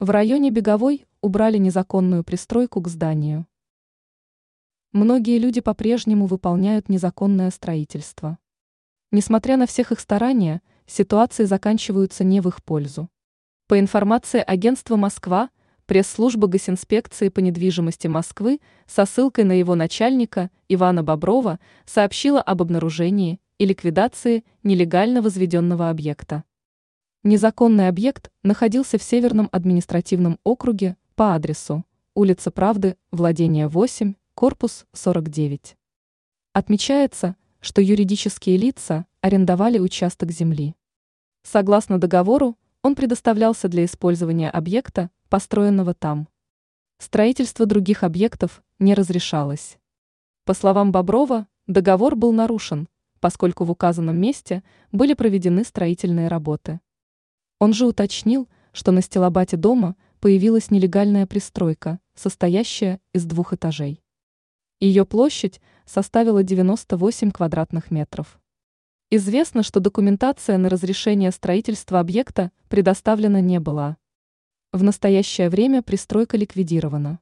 В районе Беговой убрали незаконную пристройку к зданию. Многие люди по-прежнему выполняют незаконное строительство. Несмотря на всех их старания, ситуации заканчиваются не в их пользу. По информации агентства «Москва», пресс-служба Госинспекции по недвижимости Москвы со ссылкой на его начальника Ивана Боброва сообщила об обнаружении и ликвидации нелегально возведенного объекта. Незаконный объект находился в Северном административном округе по адресу улица Правды, владение 8, корпус 49. Отмечается, что юридические лица арендовали участок земли. Согласно договору, он предоставлялся для использования объекта, построенного там. Строительство других объектов не разрешалось. По словам Боброва, договор был нарушен, поскольку в указанном месте были проведены строительные работы. Он же уточнил, что на стелобате дома появилась нелегальная пристройка, состоящая из двух этажей. Ее площадь составила 98 квадратных метров. Известно, что документация на разрешение строительства объекта предоставлена не была. В настоящее время пристройка ликвидирована.